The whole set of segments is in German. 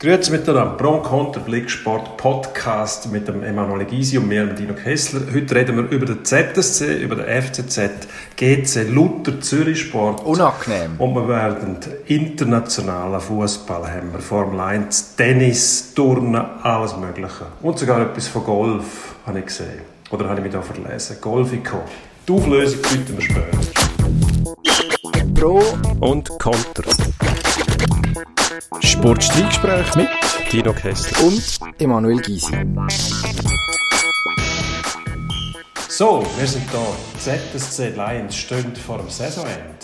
Grüezi miteinander. Pro Konter Blicksport Podcast mit dem Emanuele Gysi und mir, Dino Kessler. Heute reden wir über den ZSC, über den FCZ, GC Luther Zürich Sport. Unangenehm. Und wir werden internationalen Fußball haben. Wir Formel 1, Tennis, Turnen, alles Mögliche. Und sogar etwas von Golf habe ich gesehen. Oder habe ich mich da verlesen. Golfico. Die Auflösung bieten wir später. Pro Und Konter. Sportstreitgespräch mit Dino Kessler. und Emanuel Gysi. So, wir sind da. ZSC Lions stehen vor dem Saisonende.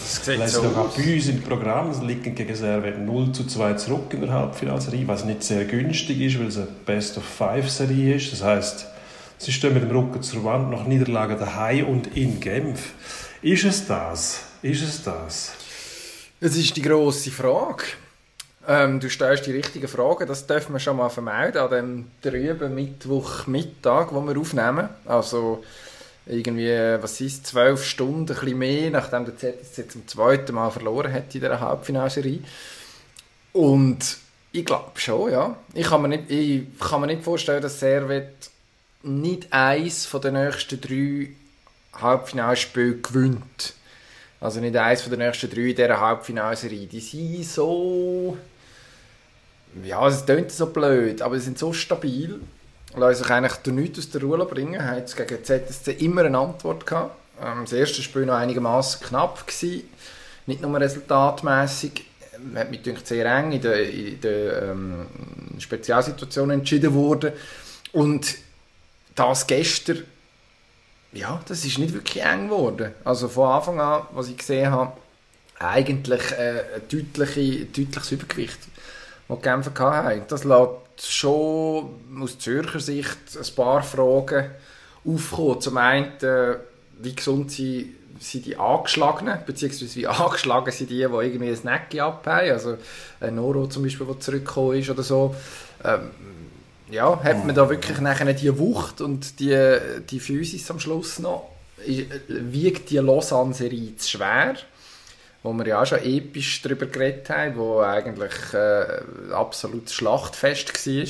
Das lese doch auch bei uns im Programm, es liegen gegen Servet 0 zu 2 zurück in der Halbfinalserie, was nicht sehr günstig ist, weil es eine Best-of-Five-Serie ist. Das heisst, sie stehen mit dem Rücken zur Wand nach Niederlagen daheim und in Genf. Ist es das? Ist es das? Das ist die grosse Frage. Ähm, du stellst die richtigen Fragen, das dürfen wir schon mal vermelden an dem drüben Mittwochmittag, wo wir aufnehmen. Also irgendwie, was ist zwölf Stunden, ein bisschen mehr, nachdem der ZSC zum zweiten Mal verloren hat in dieser Halbfinalserie. Und ich glaube schon, ja. Ich kann mir nicht, ich kann mir nicht vorstellen, dass Servet nicht eins von den nächsten drei Halbfinalspielen gewinnt. Also nicht eins den nächsten drei in dieser Halbfinalserie. Die sind so... Ja, es klingt so blöd, aber sie sind so stabil. Lassen sich eigentlich durch nichts aus der Ruhe bringen. Haben gegen ZSC immer eine Antwort gehabt. Ähm, das erste Spiel noch einigermaßen knapp gewesen. Nicht nur resultatmäßig. Hat mich gedacht, sehr eng in der, in der ähm, Spezialsituation entschieden worden. Und das gestern ja, das ist nicht wirklich eng geworden. Also von Anfang an, was ich gesehen habe, eigentlich äh, ein deutliche, deutliches Übergewicht, das die Genfer hatten. Das lässt schon aus Zürcher Sicht ein paar Fragen aufkommen. Zum einen, äh, wie gesund sind, sind die Angeschlagenen, beziehungsweise wie angeschlagen sind die, die irgendwie ein Necki abhaben. Also ein Noro zum Beispiel, der zurückgekommen ist oder so. Ähm, ja, hat man da wirklich nachher die Wucht und die, die Physis am Schluss noch? Wiegt die Lausanne-Serie zu schwer? Wo wir ja auch schon episch darüber geredet haben, wo eigentlich äh, ein absolutes Schlachtfest war.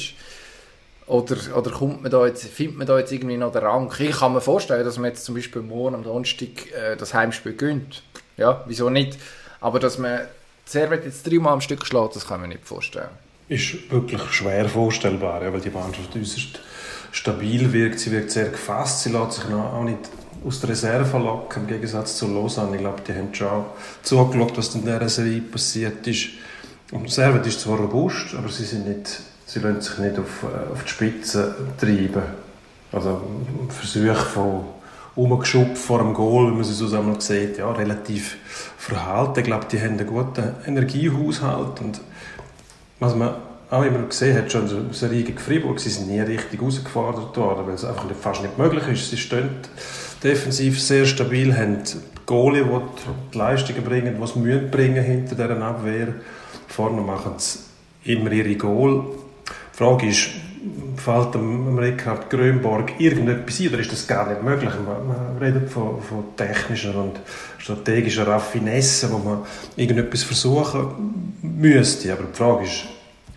Oder, oder kommt man da jetzt, findet man da jetzt irgendwie noch den Rang? Ich kann mir vorstellen, dass man jetzt zum Beispiel morgen am Donnerstag äh, das Heimspiel gönnt. Ja, wieso nicht? Aber dass man Servet jetzt dreimal am Stück schlägt, das kann man nicht vorstellen. Ist wirklich schwer vorstellbar, ja, weil die Mannschaft äußerst stabil wirkt. Sie wirkt sehr gefasst. Sie lässt sich noch auch nicht aus der Reserve locken, im Gegensatz zu Lausanne. Ich glaube, die haben schon zugeschaut, was in dieser Serie passiert ist. Und Servet ist zwar robust, aber sie, sind nicht, sie lassen sich nicht auf, äh, auf die Spitze treiben. Also ein Versuch von umgeschubst vor dem Goal, wie man sie einmal sieht, ja, relativ verhalten. Ich glaube, die haben einen guten Energiehaushalt und was man auch immer gesehen hat, schon Serie gegen Freiburg, sie sind nie richtig herausgefordert worden, weil es einfach nicht, fast nicht möglich ist. Sie stehen defensiv sehr stabil, haben Goalie, die die Leistungen bringen, die sie müssen bringen hinter dieser Abwehr. Vorne machen sie immer ihre Goal. Die Frage ist, fällt dem Rickhard Grönborg irgendetwas ein, oder ist das gar nicht möglich? Man, man redet von, von technischer und strategischer Raffinesse, wo man irgendetwas versuchen müsste. Aber die Frage ist,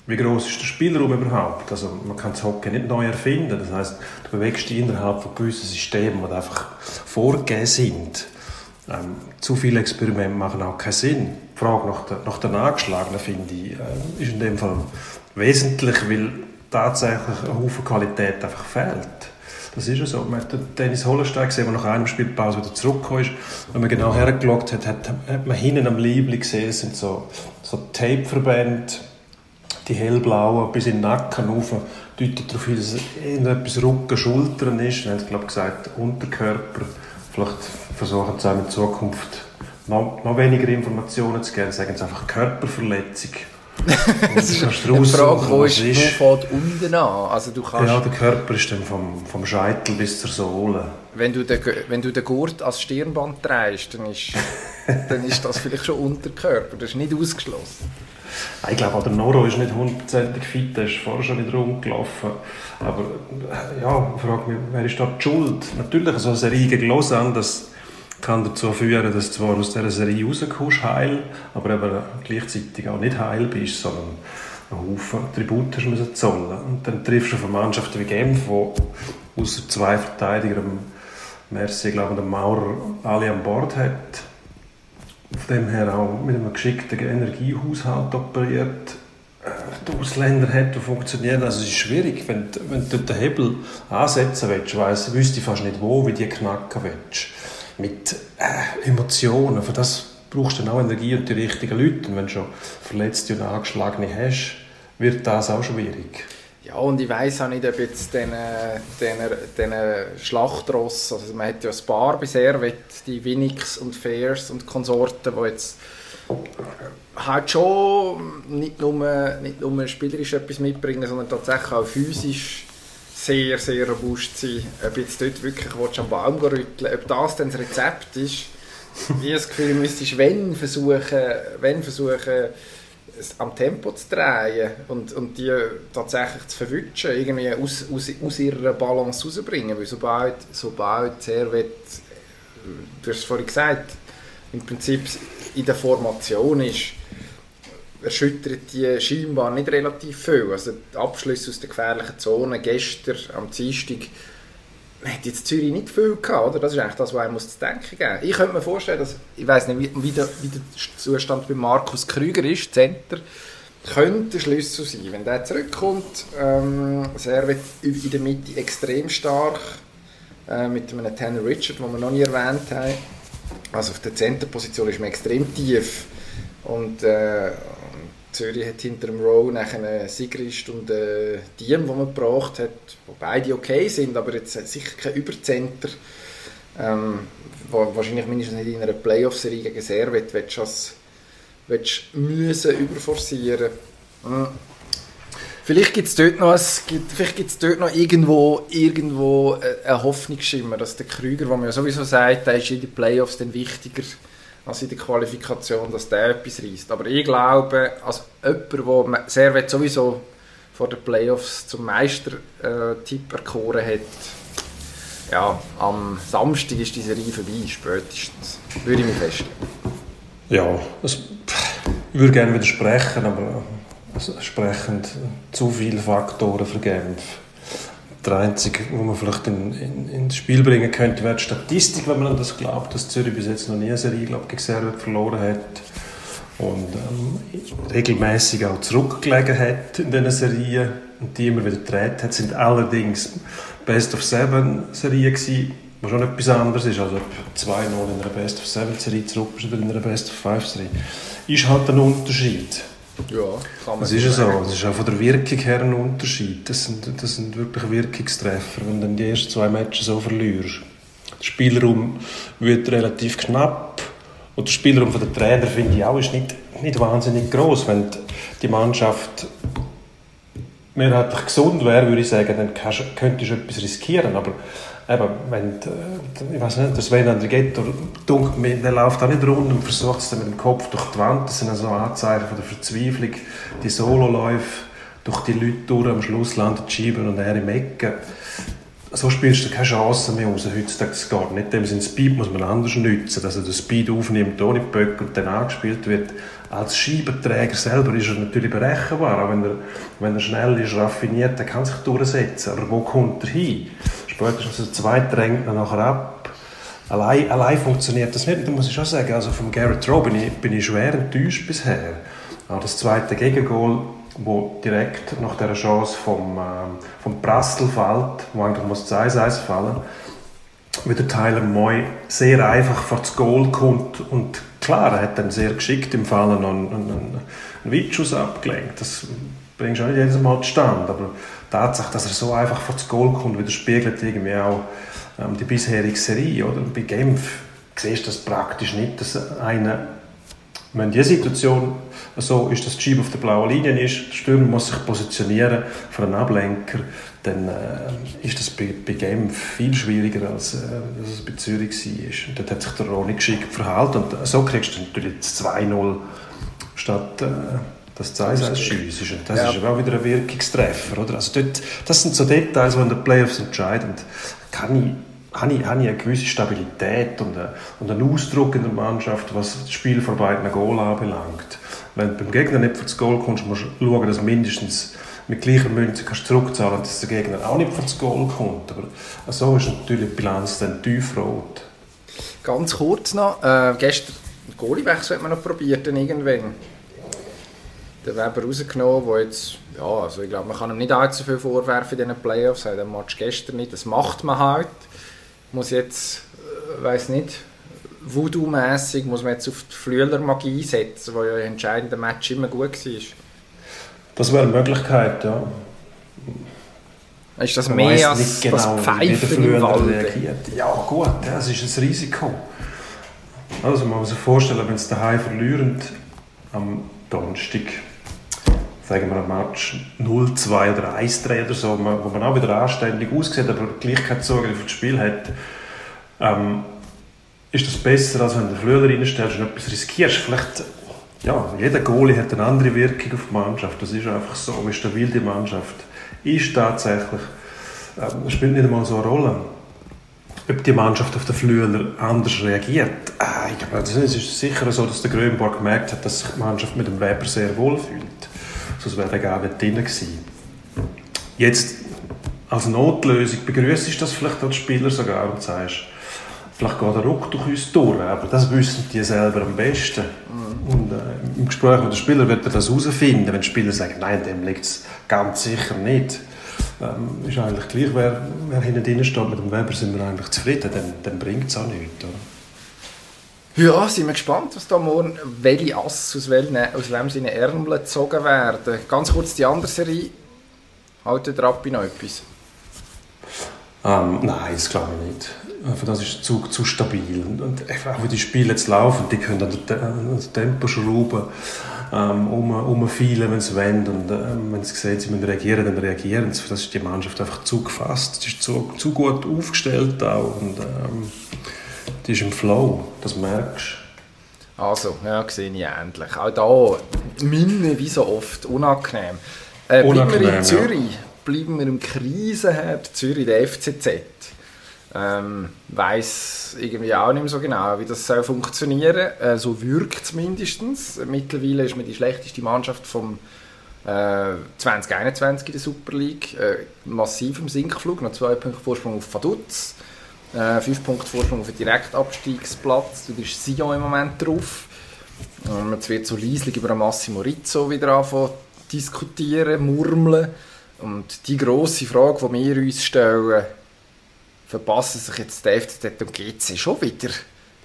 wie groß ist der Spielraum überhaupt? Also man kann das Hockey nicht neu erfinden. Das heißt, du bewegst dich innerhalb von gewissen Systemen, die einfach vorgegeben sind. Ähm, zu viele Experimente machen auch keinen Sinn. Die Frage nach der, nach der Angeschlagenen, finde ich, äh, ist in dem Fall wesentlich, weil tatsächlich ein Haufen Qualität einfach fehlt. Das ist ja so. Man hat den Dennis Hollenstein gesehen, der nach einem Spielpause wieder zurückgekommen ist. Wenn man genau hergeschaut hat, hat, hat man hinten am Liebling gesehen, es sind so, so Tapeverbände, die hellblauen bis in den Nacken rauf, deutet darauf hin, dass es irgendetwas Rücken, Schultern ist. Haben sie, glaube ich, gesagt, Unterkörper. Vielleicht versuchen sie auch in Zukunft noch, noch weniger Informationen zu geben. Sagen sie einfach Körperverletzung. Das ist eine Frage, wo ist, wo fängt unten an? Also du kannst, Ja, der Körper ist dann vom, vom Scheitel bis zur Sohle. wenn, du den, wenn du den Gurt als Stirnband trägst, dann ist, dann ist das vielleicht schon Unterkörper. Das ist nicht ausgeschlossen. Ich glaube, der Noro ist nicht hundertprozentig fit, der ist vorher schon wieder rumgelaufen. Aber äh, ja, ich frage mich, wer ist da die Schuld? Natürlich, so eine Serie gegen Lausanne, das kann dazu führen, dass du zwar aus dieser Serie rauskommst, heil, aber eben gleichzeitig auch nicht heil bist, sondern einen Haufen Tribut hast müssen zollen. Und dann triffst du auf eine Mannschaft wie Genf, die außer zwei Verteidigern, Merci, glaube ich, der Maurer, alle an Bord hat. Von dem her auch mit einem geschickten Energiehaushalt operiert. Die Ausländer hat, die funktionieren. Also es ist schwierig, wenn, wenn du den Hebel ansetzen willst, weiss, wüsste ich fast nicht wo, wie die knacken willst. Mit äh, Emotionen, für das brauchst du dann auch Energie und die richtigen Leute. Und wenn du schon verletzte und angeschlagene hast, wird das auch schwierig. Ja, und ich weiß auch nicht, ob jetzt diesen, Schlachtross, also man hat ja ein paar bisher, die Winix und Fairs und Konsorten, die jetzt halt schon nicht nur, nicht nur spielerisch etwas mitbringen, sondern tatsächlich auch physisch sehr, sehr robust sein. Ob jetzt dort wirklich am Baum rütteln ob das dann das Rezept ist, wie das Gefühl, müsstest wenn versuchen, wenn versuchen am Tempo zu drehen und, und die tatsächlich zu verwutschen, irgendwie aus, aus, aus ihrer Balance rauszubringen. Weil sobald, sobald Servet, du hast es vorhin gesagt, im Prinzip in der Formation ist, erschüttert die scheinbar nicht relativ viel. Also die Abschlüsse aus der gefährlichen Zone gestern am Dienstag man hat jetzt Zürich nicht viel gehabt, oder? Das ist eigentlich das, was einem zu denken geben Ich könnte mir vorstellen, dass, ich weiß nicht, wie, wie, der, wie der Zustand bei Markus Krüger ist, Center, könnte der Schlüssel sein. Wenn der zurückkommt, ähm, Servet in der Mitte extrem stark, äh, mit einem Tanner Richard, den wir noch nie erwähnt haben. Also auf der Centerposition ist man extrem tief und äh, Zürich hat hinter dem Row einen Sigrist und einen Diem, den man gebraucht hat, wo beide okay sind, aber jetzt sicher kein Übercenter. Ähm, wahrscheinlich mindestens nicht in einer Playoff-Serie gegen Servet willst müssen überforcieren. Mhm. Vielleicht gibt es dort noch, vielleicht gibt's dort noch irgendwo, irgendwo einen Hoffnungsschimmer, dass der Krüger, wo man ja sowieso sagt, der ist in den Playoffs dann wichtiger als in der Qualifikation, dass der etwas reißt. Aber ich glaube, als jemand, der Servet sowieso vor den Playoffs zum Meistertipp erkoren hat, ja, am Samstag ist diese Serie vorbei, spätestens. Würde ich mich festlegen. Ja, das, ich würde gerne widersprechen, aber es sprechen zu viele Faktoren für Genf der einzige, wo man vielleicht in, in, ins Spiel bringen könnte, wäre die Statistik, wenn man an das glaubt, dass Zürich bis jetzt noch nie eine Serie glaub, gegen Servet verloren hat und ähm, regelmäßig auch zurückgelegen hat in diesen Serien und die immer wieder gedreht hat, sind allerdings Best of Seven Serien gewesen, was schon etwas anderes ist, also 2-0 in einer Best of Seven Serie zurück oder in einer Best of Five Serie, ist halt ein Unterschied. Ja, kann man Das ist ja so. Das ist auch von der Wirkung her ein Unterschied. Das sind, das sind wirklich Wirkungstreffer, wenn du dann die ersten zwei Matches so verlierst. Der Spielraum wird relativ knapp und der Spielraum von der Trainer finde ich auch ist nicht, nicht wahnsinnig groß. Wenn die Mannschaft mehrheitlich gesund wäre, würde ich sagen, dann könntest du etwas riskieren. Aber eben, wenn, äh, ich weiß nicht, der Sven Andrighetto, der läuft auch nicht rund und versucht es dann mit dem Kopf durch die Wand. Das sind also Anzeichen von der Verzweiflung. Die Sololäufe durch die Leute durch, am Schluss landet Schieber und er im Ecken. So spielst du keine Chance mehr raus. Heutzutage geht nicht. Dem Speed muss man anders nutzen, dass er den Speed aufnimmt ohne Böck und dann angespielt wird. Als Schiebenträger selber ist er natürlich berechenbar. Auch wenn er, wenn er schnell ist, raffiniert, dann kann er sich durchsetzen. Aber wo kommt er hin? Spätestens der zweite drängt dann nachher ab. Allein, allein funktioniert das nicht. Da muss ich schon sagen, also vom Garrett Rowe bin ich, bin ich schwer enttäuscht bisher. Auch das zweite Gegengol, wo direkt nach der Chance vom, ähm, vom Prastel fällt, wo eigentlich muss 2-1 fallen, wie der Tyler Moy sehr einfach vor das Goal kommt und klar, er hat dann sehr geschickt im Fallen noch einen, einen, einen Witschuss abgelenkt. Das bringst du auch nicht jedes Mal zustande, aber Tatsache, dass er so einfach vor das Goal kommt, widerspiegelt irgendwie auch ähm, die bisherige Serie. Oder? Bei Genf siehst du das praktisch nicht, dass einer, wenn die Situation so ist, dass die Scheibe auf der blauen Linie ist, der Stürmer muss sich positionieren für einen Ablenker, dann äh, ist das bei, bei Genf viel schwieriger, als, äh, es bei Zürich war. Dort hat sich der Ronny geschickt verhalten und so kriegst du natürlich jetzt 2-0 statt... Äh, das. Und das ja. ist aber auch wieder ein Wirkungstreffer. Oder? Also dort, das sind so Details, die in den Playoffs entscheiden. Kann ich, habe, ich, habe ich eine gewisse Stabilität und, eine, und einen Ausdruck in der Mannschaft, was das Spiel vor beiden Goal anbelangt. Wenn du beim Gegner nicht das Goal kommst, musst du schauen, dass du mindestens mit gleicher Münze kannst zurückzahlen dass der Gegner auch nicht das Goal kommt. Aber so ist natürlich die Bilanz dann tiefrot. Ganz kurz noch, äh, gestern den Goaliewechsel hat man noch probiert, dann irgendwann. Der Weber rausgenommen, wo jetzt, ja, also ich glaube, man kann ihm nicht allzu viel vorwerfen in diesen Playoffs, er hat den Match gestern nicht, das macht man halt. Muss jetzt, äh, weiß nicht, Voodoo-mässig muss man jetzt auf die Flüeler-Magie setzen, die ja im entscheidenden Match immer gut war. Das wäre eine Möglichkeit, ja. Ist das man mehr als genau, das Pfeifen im Wald? Reagiert. Ja gut, das ist ein Risiko. Also man muss sich vorstellen, wenn es daheim verlieren am Donnerstag, sagen wir ein Match 0-2 oder 1-3 oder so, wo man auch wieder anständig aussieht, aber gleich keinen Zugriff auf das Spiel hat, ähm, ist das besser, als wenn du Flügel reinstellst und etwas riskierst. Vielleicht, ja, jeder Goalie hat eine andere Wirkung auf die Mannschaft. Das ist einfach so, wie stabil die Mannschaft ist tatsächlich. Ähm, spielt nicht einmal so eine Rolle, ob die Mannschaft auf den Flügel anders reagiert. Äh, ich glaube, es ist sicher so, dass der Grönborg gemerkt hat, dass sich die Mannschaft mit dem Weber sehr wohl fühlt. Sonst wäre gar nicht drin gewesen. Jetzt, als Notlösung begrüßt du das vielleicht als Spieler sogar und sagst, Vielleicht geht der Ruck durch uns durch, aber das wissen die selber am besten. Mhm. Und äh, im Gespräch mit den Spielern wird er das herausfinden. Wenn die Spieler sagen, nein, dem liegt es ganz sicher nicht, ähm, ist eigentlich gleich, wer, wer hinten drin steht, mit dem Weber sind wir eigentlich zufrieden, dann, dann bringt es auch nichts. Oder? Ja, sind wir gespannt, was da morgen, welche Ass aus, welchen, aus seine Ärmel gezogen werden. Ganz kurz die andere Serie. Haltet Rappi noch etwas? Ähm, nein, das glaube ich nicht. Für das ist der Zug zu stabil. Und, auch wie die Spiele jetzt laufen, die können an der, der Tempo schrauben, ähm, um, umfeilen, wenn sie wollen. Und ähm, wenn sie sehen, sie müssen reagieren, dann reagieren sie. Für das ist die Mannschaft einfach zu gefasst. Sie ist zu, zu gut aufgestellt auch. Und ähm, die ist im Flow, das merkst du. Also, ja, sehe ich endlich. Auch da, Minne wie so oft, unangenehm. Äh, unangenehm bleiben wir in Zürich, ja. bleiben wir im Krisenherd Zürich, der FCZ ähm, weiß irgendwie auch nicht mehr so genau, wie das soll funktionieren äh, So wirkt es mindestens. Mittlerweile ist man die schlechteste Mannschaft vom äh, 2021 in der Super League. Äh, massiv im Sinkflug, noch zwei Punkte Vorsprung auf Vaduz. Äh, fünf Punkte Vorsprung auf den Direktabstiegsplatz. Da ist Sion im Moment drauf. Ähm, jetzt wird so leislich über Massimo Rizzo wieder anfangen diskutieren, murmeln. Und die grosse Frage, die wir uns stellen, verpassen sich jetzt der FCZ und GC schon wieder?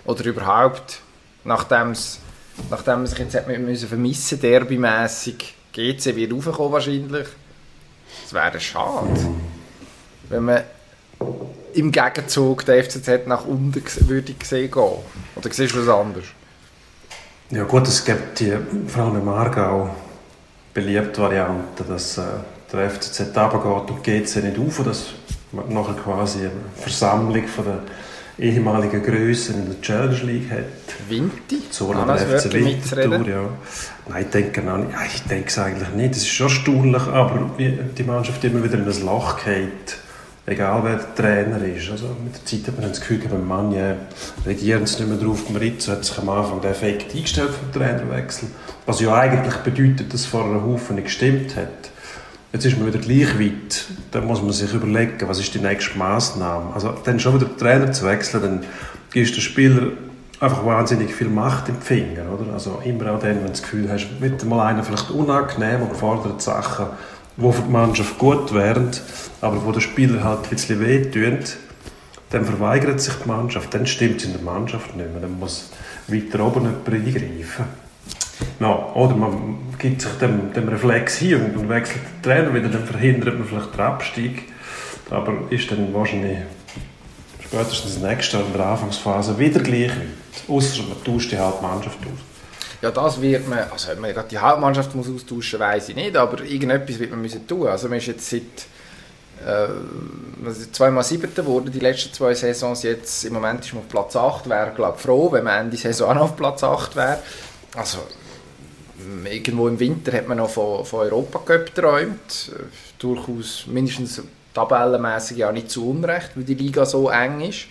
Oder überhaupt, nachdem es nachdem man sich jetzt hat müssen vermissen derbymässig GC wird raufkommen wahrscheinlich. Das wäre schade, wenn man im Gegenzug der FCZ nach unten würde sehen gehen. Oder siehst du was anderes? Ja gut, es gibt die, vor allem im Aargau, beliebte Variante, dass äh, der FCZ runtergeht und GC nicht rauf. Das nachher quasi eine Versammlung von der ehemaligen Grössen in der Challenge League hat. Vinti? So eine FC Winterthur, ja. Nein, ich denke, nicht. ich denke es eigentlich nicht. Es ist schon erstaunlich, aber die Mannschaft immer wieder in ein Loch geht, egal wer der Trainer ist. Also mit der Zeit hat man das Gefühl, beim Mann ja, regieren sie nicht mehr drauf. Maritzo hat sich am Anfang der Effekt eingestellt vom Trainerwechsel, was ja eigentlich bedeutet, dass vor einem Haufen nicht gestimmt hat. Jetzt ist man wieder gleich weit. Dann muss man sich überlegen, was ist die nächste Maßnahme. Also dann schon wieder den Trainer zu wechseln, dann gibst den Spieler einfach wahnsinnig viel Macht im Finger, oder? Also immer auch dann, wenn du das Gefühl hast, wird mal einer vielleicht unangenehm und fordert Sachen, die für die Mannschaft gut wären, aber wo der Spieler halt ein bisschen wehtun, dann verweigert sich die Mannschaft, dann stimmt es in der Mannschaft nicht mehr, dann muss weiter oben jemand eingreifen. No, oder man gibt sich dem, dem Reflex hier und, wechselt den Trainer wieder, dann verhindert man vielleicht den Abstieg. Aber ist dann wahrscheinlich spätestens nächste Jahr in der Anfangsphase wieder gleich. Außer man tauscht die Hauptmannschaft aus. Ja, das wird man, also ob man die Hauptmannschaft muss austauschen, weiß ich nicht, aber irgendetwas wird man müssen tun. Also man ist jetzt seit äh, zweimal siebter geworden, die letzten zwei Saisons. Jetzt im Moment ist man auf Platz 8, wäre glaube froh, wenn man Ende Saison auch noch auf Platz 8 wäre. Also irgendwo im Winter hat man noch von, von Europacup geträumt. Durchaus mindestens tabellenmäßig ja nicht zu Unrecht, weil die Liga so eng ist.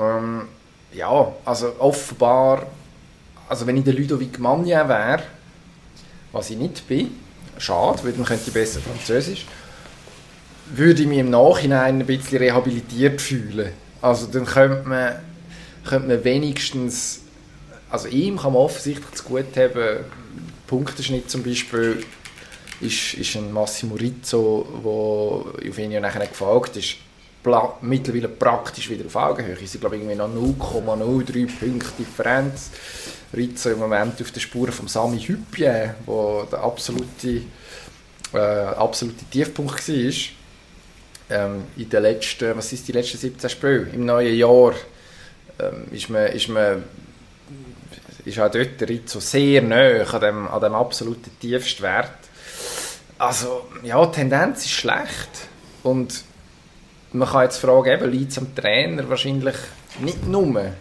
Ähm, ja, also offenbar, also wenn ich der Ludovic Magnin wäre, was ich nicht bin, schade, weil dann könnte ich besser Französisch, würde ich mich im Nachhinein ein bisschen rehabilitiert fühlen. Also dann könnte man, könnte man wenigstens, also ihm kann man offensichtlich zu gut haben, Punkteschnitt zum Beispiel ist, ist ein Massimo Rizzo, der auf ihn ja nachher gefolgt ist, mittlerweile praktisch wieder auf Augenhöhe. Sind glaube irgendwie noch 0,03 Punkte Differenz. Rizzo im Moment auf der Spur von Sami Hüppje, wo der absolute, äh, absolute Tiefpunkt war. Ähm, in den letzten, was ist die letzten 17 Spiele? Im neuen Jahr ähm, ist man, ist man ist auch dort der Rizzo sehr nah an dem, an dem absoluten tiefsten Wert. Also, ja, die Tendenz ist schlecht. Und man kann jetzt fragen, eben, liegt es am Trainer wahrscheinlich nicht nur.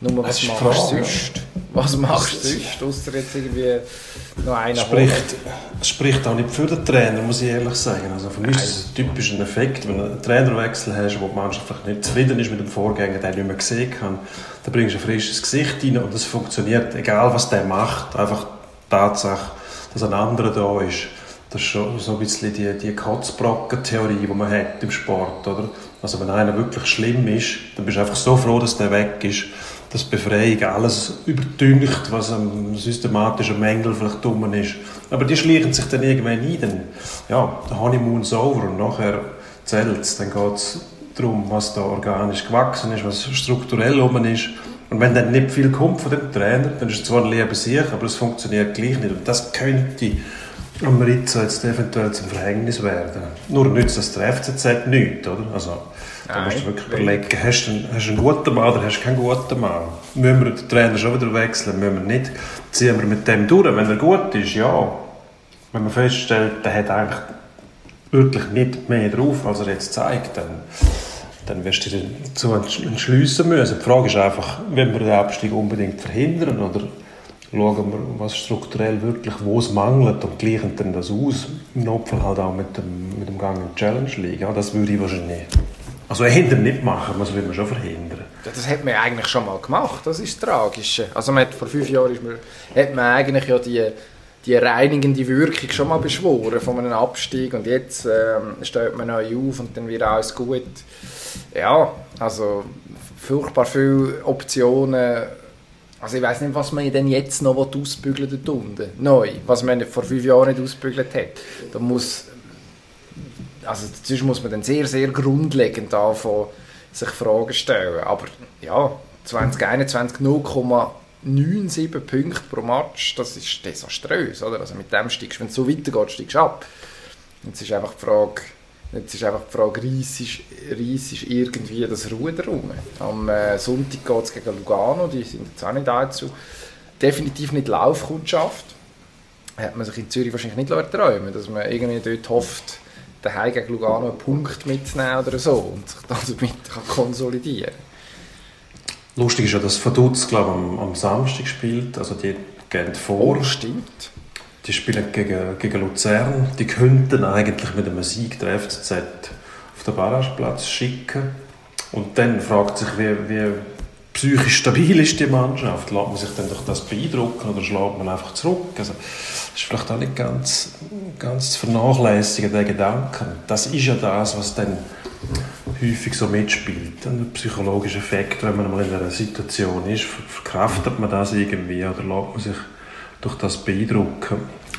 Nur was machst du sonst? Was machst du sonst, außer jetzt irgendwie noch einen spricht, Es spricht auch nicht für den Trainer, muss ich ehrlich sagen. Also für mich Nein. ist es ein typischer Effekt, wenn du einen Trainerwechsel hast, wo die Mannschaft vielleicht nicht zufrieden ist mit dem Vorgänger, den nicht mehr gesehen kann, dann bringst du ein frisches Gesicht rein und es funktioniert, egal was der macht. Einfach die Tatsache, dass ein anderer da ist das ist schon so ein bisschen die, die Kotzbrocken-Theorie, die man hat im Sport, oder? Also wenn einer wirklich schlimm ist, dann bist du einfach so froh, dass der weg ist, dass Befreiung alles überdüngt, was am systematischen Mängel vielleicht dumm ist. Aber die schleichen sich dann irgendwann ein, dann, ja, der Honeymoon's over und nachher zählt es, dann geht es darum, was da organisch gewachsen ist, was strukturell oben ist. Und wenn dann nicht viel kommt von dem Trainer, dann ist es zwar ein lieber Sieg, aber es funktioniert gleich nicht. Und das könnte am Rizzo jetzt eventuell zum Verhängnis werden. Nur nützt das der FCZ nichts, oder? Also, da musst du wirklich überlegen, hast du, einen, hast du einen guten Mann oder hast du keinen guten Mann? Müssen wir den Trainer schon wieder wechseln? Müssen wir nicht? Ziehen wir mit dem durch? Wenn er gut ist, ja. Wenn man feststellt, der hat eigentlich wirklich nicht mehr drauf, als er jetzt zeigt, dann, dann wirst du dich dazu entschliessen müssen. Die Frage ist einfach, wenn wir den Abstieg unbedingt verhindern oder schauen wir, was strukturell wirklich, wo es mangelt und gleichen dann das aus. Im Notfall halt auch mit dem, mit dem Gang in Challenge League. Ja, das würde ich wahrscheinlich also hinter nicht machen, das würde man schon verhindern. Das hat man eigentlich schon mal gemacht, das ist tragisch. Also man hat, vor fünf Jahren ist man, hat man eigentlich ja die, die reinigende Wirkung schon mal beschworen von einem Abstieg und jetzt ähm, steht man neu auf und dann wird alles gut. Ja, also furchtbar viele Optionen also ich weiß nicht, was man denn jetzt noch ausbügeln dort unten. Neu, was man vor fünf Jahren nicht ausbügelt hat. Da muss, also sonst muss man dann sehr, sehr grundlegend anfangen, sich Fragen stellen. Aber ja, 2021 0,97 Punkte pro Match, das ist desaströs. Oder? Also mit dem steigst wenn es so weitergeht, steigst du ab. Jetzt ist einfach die Frage, Jetzt ist einfach die Frage, reissest irgendwie das Ruder rum? Am äh, Sonntag geht es gegen Lugano, die sind jetzt auch nicht allzu, definitiv nicht Laufkundschaft. Hat man sich in Zürich wahrscheinlich nicht träumen dass man irgendwie dort hofft, daheim gegen Lugano einen Punkt mitzunehmen oder so und sich dann damit kann konsolidieren Lustig ist ja, dass Vaduz, glaube am, am Samstag spielt, also die gehen vor. Oh, stimmt. Die spielen gegen, gegen Luzern. Die könnten eigentlich mit einem Sieg der FCZ auf den Barrageplatz schicken. Und dann fragt sich, wie, wie psychisch stabil ist die Mannschaft? Lässt man sich dann durch das beeindrucken oder schlägt man einfach zurück? Also, das ist vielleicht auch nicht ganz, ganz zu vernachlässigen, der Gedanke. Das ist ja das, was dann häufig so mitspielt. Ein psychologischer Effekt, wenn man mal in einer Situation ist, verkraftet man das irgendwie oder lässt man sich durch das beeindrucken.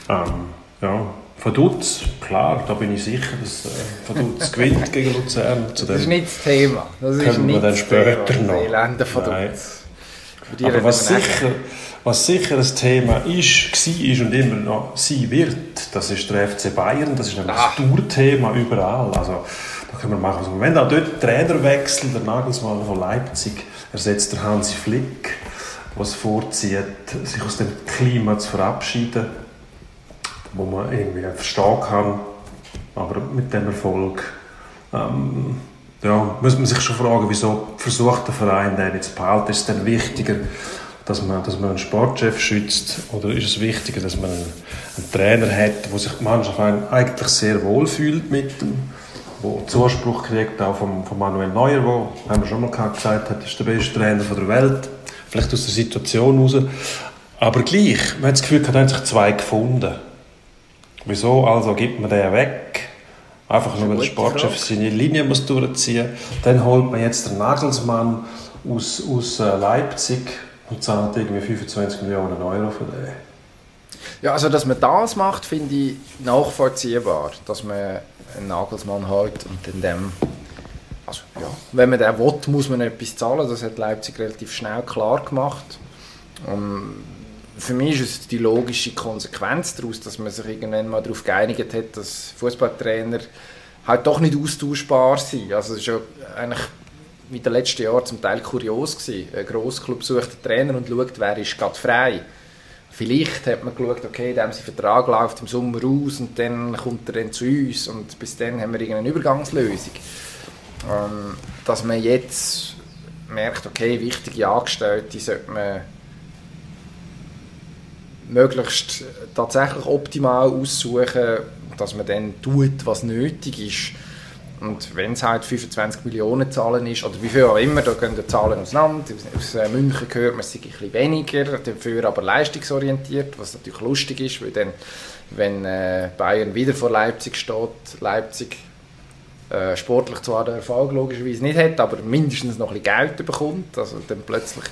Ähm, ja, Vaduz, klar, da bin ich sicher, dass äh, Vaduz gewinnt gegen Luzern. Zu das ist nicht das Thema. Das ist nicht wir dann später Thema, noch. Elende Vaduz. Aber was sicher, was sicher ein Thema ist, war und immer noch sein wird, das ist der FC Bayern. Das ist nämlich ah. das Tourthema überall. Also, da können wir machen, was wir wollen. Auch dort Trainerwechsel, der Nagelsmann von Leipzig ersetzt der Hansi Flick was vorzieht, sich aus dem Klima zu verabschieden, wo man irgendwie verstehen kann, aber mit dem Erfolg ähm, ja, muss man sich schon fragen, wieso versucht der Verein den jetzt behalten? Ist es dann wichtiger, dass man, dass man einen Sportchef schützt oder ist es wichtiger, dass man einen, einen Trainer hat, wo sich die Mannschaft eigentlich sehr wohl fühlt mit dem, wo Zuspruch kriegt, auch von, Manuel Neuer, wo, haben wir schon mal gesagt hat, ist der beste Trainer der Welt vielleicht aus der Situation heraus. Aber gleich, man hat das Gefühl, man hat sich zwei gefunden. Wieso also gibt man den weg? Einfach nur, weil der Sportchef seine Linie muss durchziehen. Dann holt man jetzt den Nagelsmann aus, aus äh, Leipzig und zahlt irgendwie 25 Millionen Euro für den. Ja, also dass man das macht, finde ich nachvollziehbar. Dass man einen Nagelsmann hat und in dem also, ja, wenn man den will, muss man etwas zahlen. Das hat Leipzig relativ schnell klar gemacht. Um, für mich ist es die logische Konsequenz daraus, dass man sich irgendwann mal darauf geeinigt hat, dass Fußballtrainer halt doch nicht austauschbar sind. Also es ist ja eigentlich wie den letzten Jahren zum Teil kurios gewesen. Ein Grossclub sucht einen Trainer und schaut, wer ist gerade frei. Vielleicht hat man geschaut, okay, dem sein Vertrag läuft im Sommer aus und dann kommt er dann zu uns und bis dann haben wir irgendeine Übergangslösung. Ähm, dass man jetzt merkt, okay, wichtige Angestellte sollte man möglichst tatsächlich optimal aussuchen, dass man dann tut, was nötig ist. Und wenn es halt 25 Millionen Zahlen ist, oder wie viel auch immer, da gehen die Zahlen auseinander. Aus äh, München gehört man, es ein bisschen weniger, dafür aber leistungsorientiert, was natürlich lustig ist, weil dann, wenn äh, Bayern wieder vor Leipzig steht, Leipzig äh, sportlich zwar den Erfolg logischerweise nicht hat, aber mindestens noch ein bisschen Geld bekommt, also dann plötzlich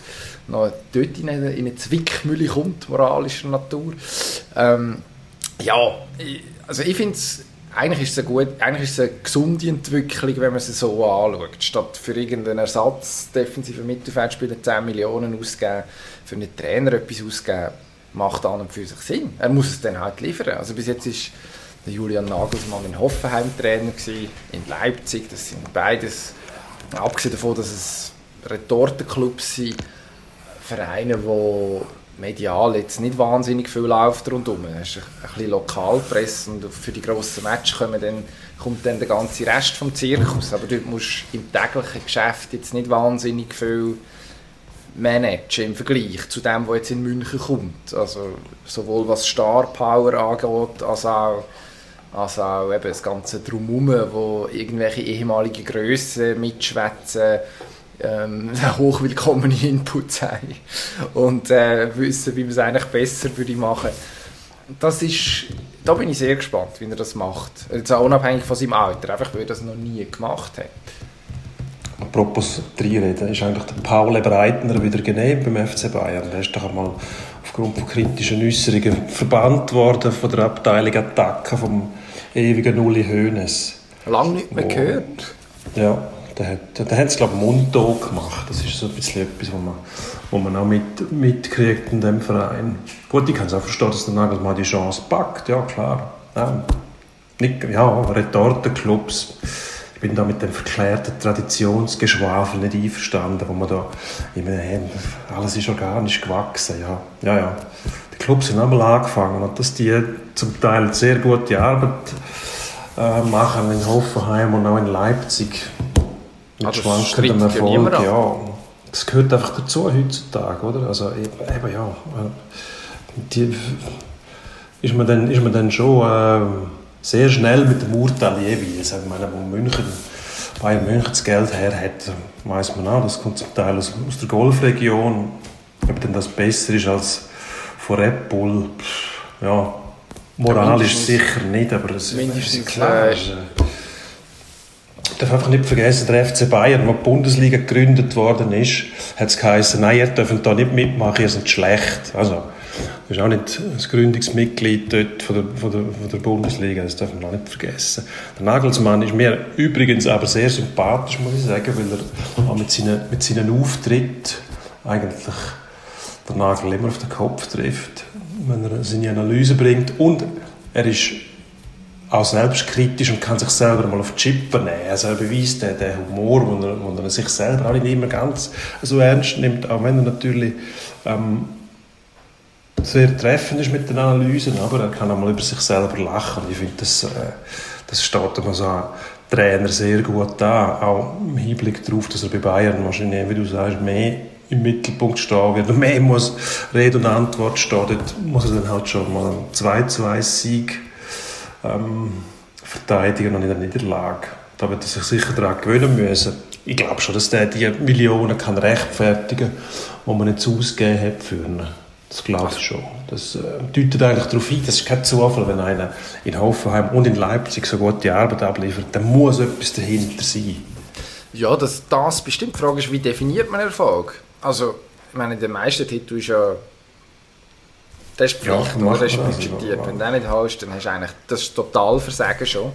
noch dort in eine, in eine Zwickmühle kommt, moralischer Natur. Ähm, ja, also ich finde es eigentlich ist es eine, eigentlich ist es eine gesunde Entwicklung, wenn man sie so anschaut. Statt für irgendeinen Ersatz defensiven Mittelfeldspieler 10 Millionen ausgeben, für einen Trainer etwas ausgeben, macht an und für sich Sinn. Er muss es dann halt liefern. Also bis jetzt ist Julian Nagelsmann in Hoffenheim Trainer gewesen, in Leipzig. Das sind beides, abgesehen davon, dass es Retortenclubs sind, Vereine, die medial jetzt nicht wahnsinnig viel läuft rundherum. Es ist ein bisschen Lokalpresse und für die grossen Matches kommen dann, kommt dann der ganze Rest vom Zirkus. Aber dort musst du im täglichen Geschäft jetzt nicht wahnsinnig viel managen im Vergleich zu dem, was jetzt in München kommt. Also sowohl was Star Power angeht, als auch also auch eben das ganze Drumherum, wo irgendwelche ehemalige Grössen mitschwätzen, ähm, hochwillkommene Inputs haben und äh, wissen, wie man es eigentlich besser würde machen das ist, da bin ich sehr gespannt, wie er das macht. Jetzt auch unabhängig von seinem Alter, einfach weil er das noch nie gemacht hat. Apropos reinreden, ist eigentlich der Paul Breitner wieder genehm beim FC Bayern. Der ist doch einmal aufgrund von kritischen Äußerungen verbannt worden von der Abteilung Attacke vom ewigen Uli Hoeneß. Lange nicht mehr wo, gehört. Ja, der hat, der hat es, glaube ich, mundtot gemacht. Das ist so ein bisschen etwas, was man, wo man auch mit, mitkriegt in dem Verein. Gut, ich kann es auch verstehen, dass der Nagelsmann die Chance packt, ja klar. Ja, nicht, ja Retortenclubs. Ich bin da mit dem verklärten Traditionsgeschwafel nicht einverstanden, wo man da immer, hey, alles ist organisch gewachsen. Ja, ja, ja. Die Clubs sind einmal angefangen und dass die zum Teil sehr gute Arbeit äh, machen in Hoffenheim und auch in Leipzig mit also schwankendem Erfolg. Ja, das gehört einfach dazu heutzutage, oder? Also eben, ja, die, ist man dann, ist man dann schon äh, sehr schnell mit dem Urteil jeweils. Ich meine, wo München, Bayern München das Geld her hat, weiß man auch, das kommt zum Teil aus, aus der Golfregion. Ob denn das besser ist als von Red Bull, ja, moralisch sicher nicht, aber es ist klar. Äh, ich darf einfach nicht vergessen, der FC Bayern, wo die Bundesliga gegründet worden ist, hat es geheißen, nein, ihr dürft da nicht mitmachen, ihr seid schlecht. Also, du bist auch nicht das Gründungsmitglied dort von der, von der, von der Bundesliga, das darf man auch nicht vergessen. Der Nagelsmann ist mir übrigens aber sehr sympathisch, muss ich sagen, weil er auch mit seinen, mit seinen Auftritt eigentlich den Nagel immer auf den Kopf trifft, wenn er seine Analyse bringt und er ist auch selbstkritisch und kann sich selber mal auf die Chippe nehmen. Also er beweist den, den Humor, wo er, wo er sich selber auch nicht immer ganz so ernst nimmt, auch wenn er natürlich ähm, sehr treffend ist mit den Analysen, aber er kann auch mal über sich selber lachen. Ich finde, das, äh, das steht immer so Trainer sehr gut da, auch im Hinblick darauf, dass er bei Bayern wahrscheinlich, wie du sagst, mehr im Mittelpunkt stehen wird. Mehr muss Rede und Antwort stehen. Dort muss er dann halt schon mal einen 2-2-Sieg ähm, verteidigen und in der Niederlage. Da wird er sich sicher daran gewöhnen müssen. Ich glaube schon, dass der die Millionen kann rechtfertigen kann, die man jetzt ausgegeben hat für ihn. Das glaube ich schon. Das äh, deutet eigentlich darauf hin, das ist kein Zufall, wenn einer in Hoffenheim und in Leipzig so gute Arbeit abliefert, dann muss etwas dahinter sein. Ja, das, das bestimmt. Die Frage ist, wie definiert man Erfolg? Also, ich meine, der Meistertitel ist ja das ist Pflicht, ja? Das ist budgetiert. Wenn du den nicht hast, dann hast du eigentlich das total Versagen schon.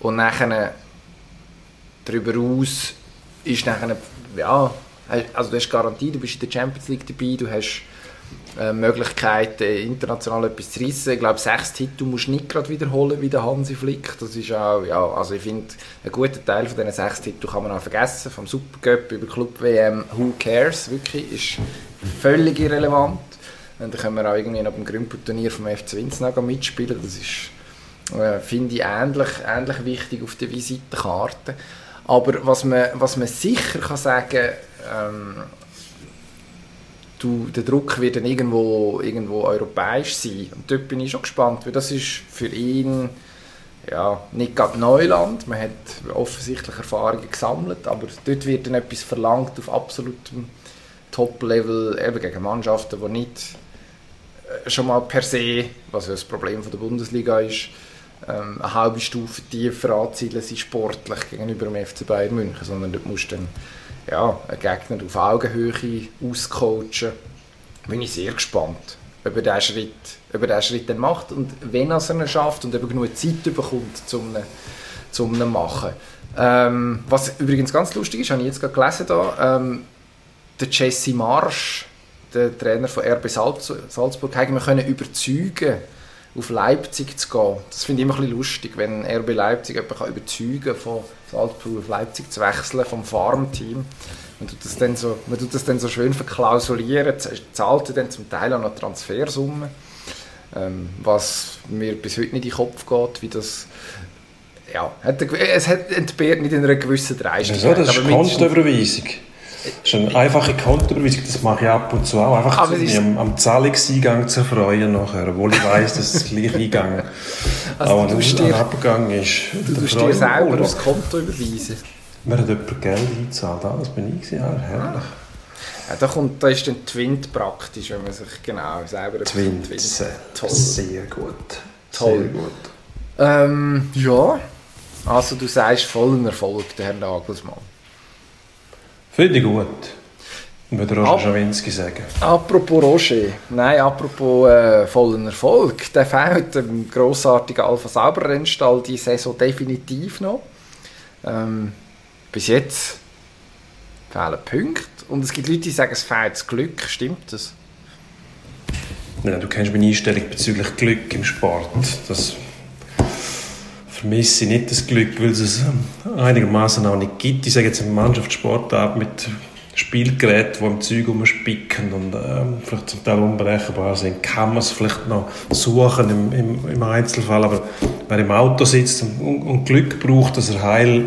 Und nachher darüber aus ist nachher, ja, also du hast Garantie, du bist in der Champions League dabei, du hast äh, Möglichkeit, international etwas zu reissen. Ich glaube, sechs Titel musst du nicht gerade wiederholen wie der Hansi Flick. Das ist auch, ja, also ich finde, ein guter Teil von diesen sechs Titeln kann man auch vergessen. Vom Supercup über Club WM, who cares, wirklich, ist völlig irrelevant. Und dann können wir auch irgendwie noch beim Grünputturnier vom FC Winznag mitspielen. Das ist, äh, finde ich, ähnlich, ähnlich wichtig auf der Visitenkarte. Aber was man, was man sicher kann sagen ähm, du, der Druck wird dann irgendwo, irgendwo europäisch sein. Und dort bin ich schon gespannt, weil das ist für ihn ja, nicht gerade Neuland. Man hat offensichtlich Erfahrungen gesammelt, aber dort wird dann etwas verlangt auf absolutem Top-Level, eben gegen Mannschaften, die nicht äh, schon mal per se, was ja das Problem von der Bundesliga ist, ähm, eine halbe Stufe tiefer anzielen sie sportlich gegenüber dem FC Bayern München, sondern dort musst du dann ja, einen Gegner auf Augenhöhe auscoachen. Bin ich sehr gespannt, ob er diesen Schritt, ob er diesen Schritt dann macht und wenn er es schafft und ob er genug Zeit bekommt, um ihn, ihn machen. Ähm, was übrigens ganz lustig ist, habe ich jetzt gerade gelesen da, ähm, der Jesse Marsch, der Trainer von RB Salzburg, haben wir können auf Leipzig zu gehen. Das finde ich immer ein bisschen lustig, wenn RB Leipzig jemanden überzeugen kann, von Salzburg auf Leipzig zu wechseln, vom Farmteam. Man tut das dann so, man tut das dann so schön verklausulieren, zahlt dann zum Teil auch noch Transfersummen, ähm, was mir bis heute nicht in den Kopf geht, wie das ja, es hat entbehrt nicht in einer gewissen Dreistigkeit. Ja, das ist Kontoüberweisung. Das ist eine einfache Kontoüberweisung, das mache ich ab und zu auch. Einfach aber mich am, am Zahlungseingang zu freuen nachher, obwohl ich weiss, dass es gleich Eingang also auch ein, dir, Abgang ist. Du tust dir selber das Konto überweisen. Mir hat jemand Geld eingezahlt, ah, das bin ich, ja, herrlich. Ja, da, kommt, da ist dann Twint praktisch, wenn man sich genau selber... Twint, Twint. Toll. sehr gut. Toll. Sehr gut. Ähm, ja, also du sagst vollen Erfolg, der Herr Nagelsmann. Finde ich gut. Würde Roger Ap Schawinski sagen. Apropos Roger, nein, apropos äh, vollen Erfolg, der fehlt dem grossartigen Alpha Sauber Rennstall die Saison definitiv noch. Ähm, bis jetzt fehlen Punkte und es gibt Leute, die sagen, es fehlt das Glück. Stimmt das? Nein, du kennst meine Einstellung bezüglich Glück im Sport. Das vermisse nicht das Glück, weil es einigermaßen auch nicht gibt. Ich sage jetzt eine Mannschaftssportart mit Spielgeräten, die im Zeug rumspicken und ähm, vielleicht zum Teil unberechenbar sind, kann man es vielleicht noch suchen im, im, im Einzelfall. Aber wer im Auto sitzt und, und Glück braucht, dass er heil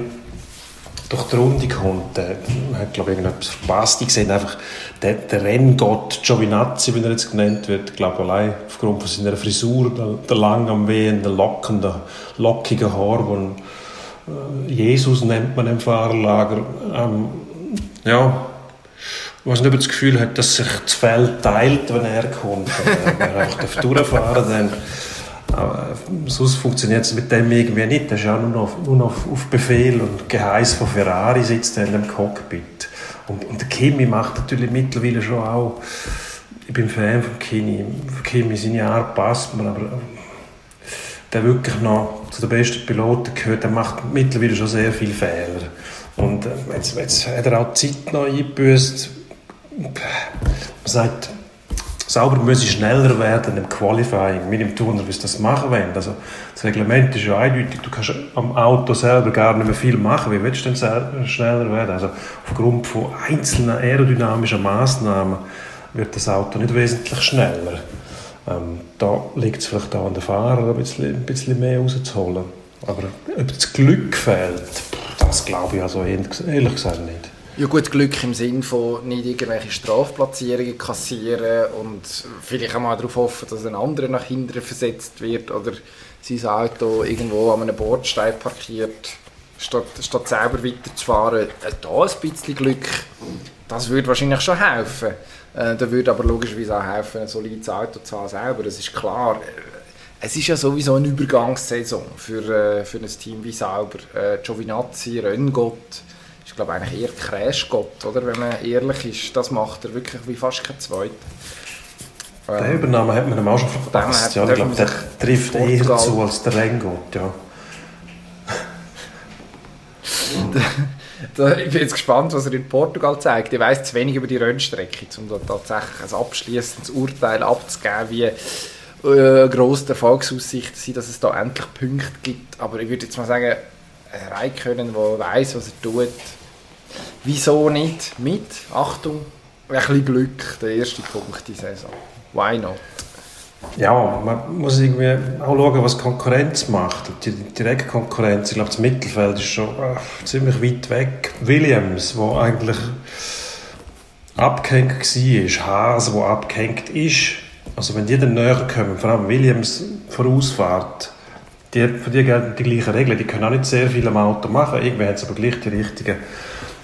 durch die Runde kommt, der hat, glaube ich, irgendetwas verpasst. Ich sehe einfach, der, der Renngott Giovinazzi, wie er jetzt genannt wird, glaube allein aufgrund von seiner Frisur, der, der lang am wehenden Locken, der lockige Haar, wo äh, Jesus nennt man im Fahrerlager, ähm, ja, ich weiß nicht, das Gefühl hat, dass sich das Feld teilt, wenn er kommt. wenn er einfach durchfahren dann aber sonst funktioniert es mit dem irgendwie nicht. Das ist ja nur noch, nur noch auf Befehl und Geheiß von Ferrari sitzt er in dem Cockpit. Und, und der Kimi macht natürlich mittlerweile schon auch, ich bin Fan von Kimi, Kimi seine Art passt mir, aber der wirklich noch zu den besten Piloten gehört, der macht mittlerweile schon sehr viele Fehler. Und äh, jetzt, jetzt hat er auch die Zeit noch eingebüßt. Man sagt, Sauber müsse schneller werden im Qualifying, wie im Turner, wie sie das machen wollen. Also, das Reglement ist ja eindeutig, du kannst am Auto selber gar nicht mehr viel machen. Wie willst du denn schneller werden? Also, aufgrund von einzelnen aerodynamischen Massnahmen wird das Auto nicht wesentlich schneller. Ähm, da liegt es vielleicht an den Fahrer, ein bisschen, ein bisschen mehr rauszuholen. Aber ob das Glück fehlt, das glaube ich also ehrlich gesagt nicht. Ja gut, Glück im Sinn von nicht irgendwelche Strafplatzierungen kassieren und vielleicht auch mal darauf hoffen, dass ein anderer nach hinten versetzt wird oder sein Auto irgendwo an einem Bordstein parkiert. statt, statt selber weiterzufahren. Äh, da ein bisschen Glück, das würde wahrscheinlich schon helfen. Äh, da würde aber logischerweise auch helfen, ein solides Auto zu haben selber, das ist klar. Äh, es ist ja sowieso eine Übergangssaison für, für ein Team wie Sauber. Äh, Giovinazzi, Renngott, ist glaube ich eigentlich eher Crashgott, oder? Wenn man ehrlich ist, das macht er wirklich wie fast kein Zweiter. Den ähm, Übernahme hat man ihm auch schon verpasst. Ja, ich glaube, der trifft Portugal. eher zu als der Renngott, ja. da, ich bin jetzt gespannt, was er in Portugal zeigt. Ich weiß zu wenig über die Rennstrecke, um da tatsächlich ein abschließendes Urteil abzugeben, wie äh, grosse Erfolgsaussichten sind, dass es da endlich Punkte gibt. Aber ich würde jetzt mal sagen, ein Raikönnen, der weiß, was er tut, wieso nicht mit? Achtung, ein bisschen Glück, der erste Punkt in Saison. Why not? Ja, man muss irgendwie auch schauen, was Konkurrenz macht. Die direkte Konkurrenz, ich glaube, das Mittelfeld ist schon äh, ziemlich weit weg. Williams, wo eigentlich abgehängt war, Haas, wo abgehängt ist. Also wenn die dann näher kommen, vor allem Williams vorausfahrt, die, für die gelten die gleichen Regeln. Die können auch nicht sehr viel am Auto machen. Irgendwie haben sie aber gleich die richtigen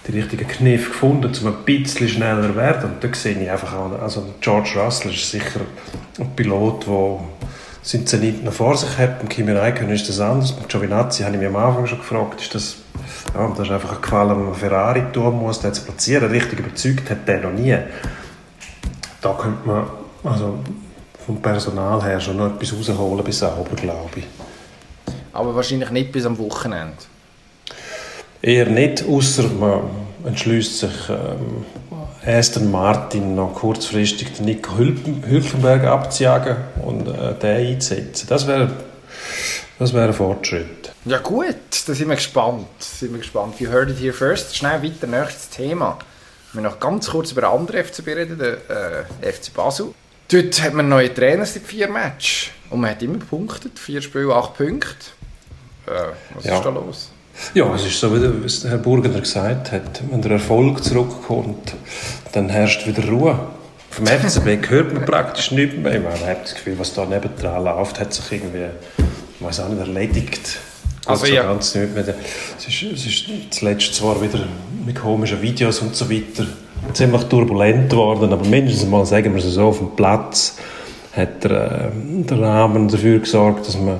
die richtigen Kniff gefunden, um ein bisschen schneller zu werden. Und da sehe ich einfach auch, also George Russell ist sicher ein Pilot, der seinen Zenit noch vor sich hat. Beim Kimi Räikkönen ist das anders. Beim Giovinazzi habe ich mich am Anfang schon gefragt, ist das, ja, das ist einfach ein Gefallen, wenn man Ferrari tun muss, den zu platzieren. Richtig überzeugt hat der noch nie. Da könnte man also vom Personal her schon noch etwas rausholen bis sauber, glaube ich. Aber wahrscheinlich nicht bis am Wochenende. Eher nicht, außer man entschließt sich, ähm, Aston Martin noch kurzfristig den Nico Hülkenberg abzujagen und äh, den einzusetzen. Das wäre das wär ein Fortschritt. Ja gut, da sind wir gespannt. Sind wir gespannt. You heard it here first. Schnell weiter, nächstes Thema. Wir noch ganz kurz über andere FCB reden, den äh, FC Basel. Dort hat man neue Trainer seit vier Matches und man hat immer gepunktet. Vier Spiele, acht Punkte. Äh, was ja. ist da los? Ja, es ist so, wie Herr Burgener gesagt hat, wenn der Erfolg zurückkommt, dann herrscht wieder Ruhe. Vom FCB hört man praktisch nichts mehr. Man hat das Gefühl, was da nebendran läuft, hat sich irgendwie, ich weiß auch nicht, erledigt. Also ja. Ganz nicht mehr. Es ist, es ist zuletzt zwar wieder mit komischen Videos und so weiter ziemlich turbulent geworden, aber mindestens mal, sagen wir es so, auf dem Platz hat der, äh, der Rahmen dafür gesorgt, dass man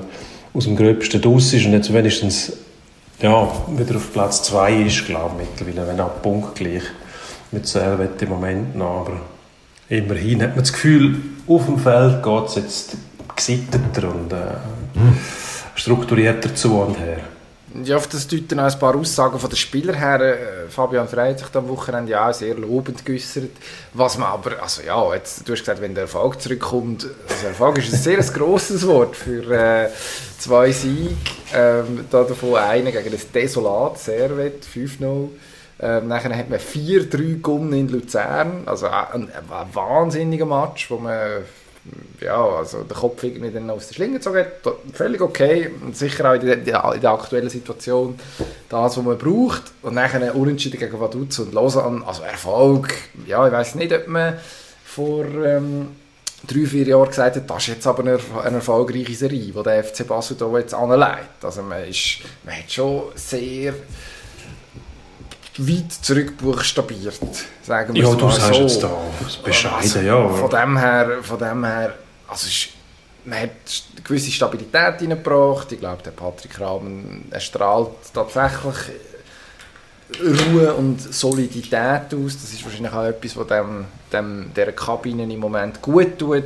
aus dem Gröbsten draus ist und jetzt wenigstens ja, wieder auf Platz 2 ist, glaube ich, mittlerweile, wenn auch punktgleich. Mit Servet im Moment noch, aber immerhin hat man das Gefühl, auf dem Feld geht es jetzt gesitteter und äh, strukturierter zu und her. Ja, auf das deuten auch ein paar Aussagen von den Spielern her. Äh, Fabian Frey hat sich am Wochenende ja sehr lobend geäußert. Was man aber, also ja, jetzt, du hast gesagt, wenn der Erfolg zurückkommt, also Erfolg ist ein sehr grosses Wort für äh, zwei Siege. Ähm, da davon einen gegen das Desolat Servet, 5-0. Ähm, nachher hat man 4-3 gewonnen in Luzern. Also ein, ein wahnsinniger Match, wo man ja, also den Kopf irgendwie dann aus der Schlinge gezogen hat. Völlig okay. Und sicher auch in der, in der aktuellen Situation das, was man braucht. Und nachher Unentschieden gegen Vaduz und Lausanne. Also Erfolg. Ja, ich weiß nicht, ob man vor ähm, drei, vier Jahren gesagt hat, das ist jetzt aber eine, eine erfolgreiche Serie, die der FC Basel hier jetzt anlegt. Also man, ist, man hat schon sehr weit zurückbuchstabiert, sagen wir ja, mal du sagst so. jetzt da bescheiden, also, ja. Von dem her, von dem her also ist, man hat eine gewisse Stabilität hineingebracht. Ich glaube, der Patrick Rahmen strahlt tatsächlich Ruhe und Solidität aus. Das ist wahrscheinlich auch etwas, was dem, dem, dieser Kabine im Moment gut tut.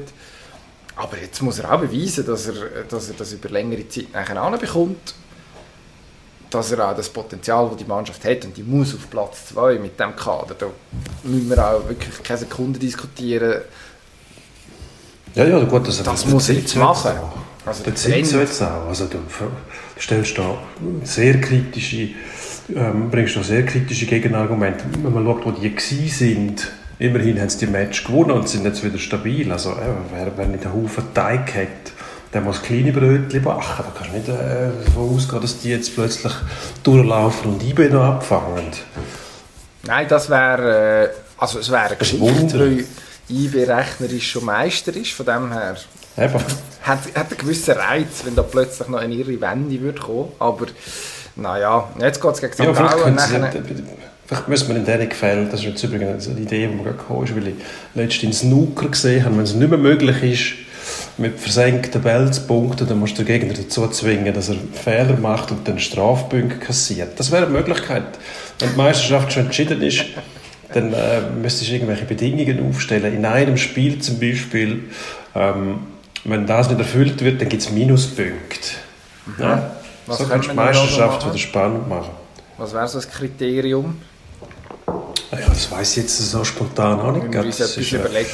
Aber jetzt muss er auch beweisen, dass er, dass er das über längere Zeit nachher anbekommt dass er auch das Potenzial, das die Mannschaft hat, und die muss auf Platz 2 mit dem Kader, da müssen wir auch wirklich keine Sekunde diskutieren. Ja, ja, gut, also das, das muss jetzt machen. Also sieht jetzt auch. Also du stellst da sehr kritische, ähm, bringst da sehr kritische Gegenargumente. Wenn man schaut, wo die gewesen sind, immerhin haben sie die Match gewonnen und sind jetzt wieder stabil. Also äh, wer, wer nicht einen Haufen Teig hat, der muss kleine Brötchen backen. Da kannst du nicht äh, davon ausgehen, dass die jetzt plötzlich durchlaufen und IB noch abfangen. Nein, das wäre äh, also es wäre eine Geschichte, weil IB rechnerisch schon Meister ist, von dem her Eben. Hat, hat einen gewissen Reiz, wenn da plötzlich noch eine irre Wende würde kommen, aber naja, jetzt geht es gegen St. Ja, Gallen. vielleicht müssen wir in diesen Gefällen, das ist jetzt übrigens eine Idee, die mir gerade gekommen ist, weil ich letztens in Snooker gesehen habe, wenn es nicht mehr möglich ist, mit versenkten Bällen zu punkten, dann musst du den Gegner dazu zwingen, dass er Fehler macht und dann Strafpunkte kassiert. Das wäre eine Möglichkeit. Wenn die Meisterschaft schon entschieden ist, dann äh, müsstest du irgendwelche Bedingungen aufstellen. In einem Spiel zum Beispiel, ähm, wenn das nicht erfüllt wird, dann gibt es Minuspunkte. Ja? Mhm. Was so kannst du die noch Meisterschaft wieder spannend machen. Was wäre so das Kriterium? Ah Ja, das weiß ich jetzt so spontan auch nicht. Das etwas ist, überlegen.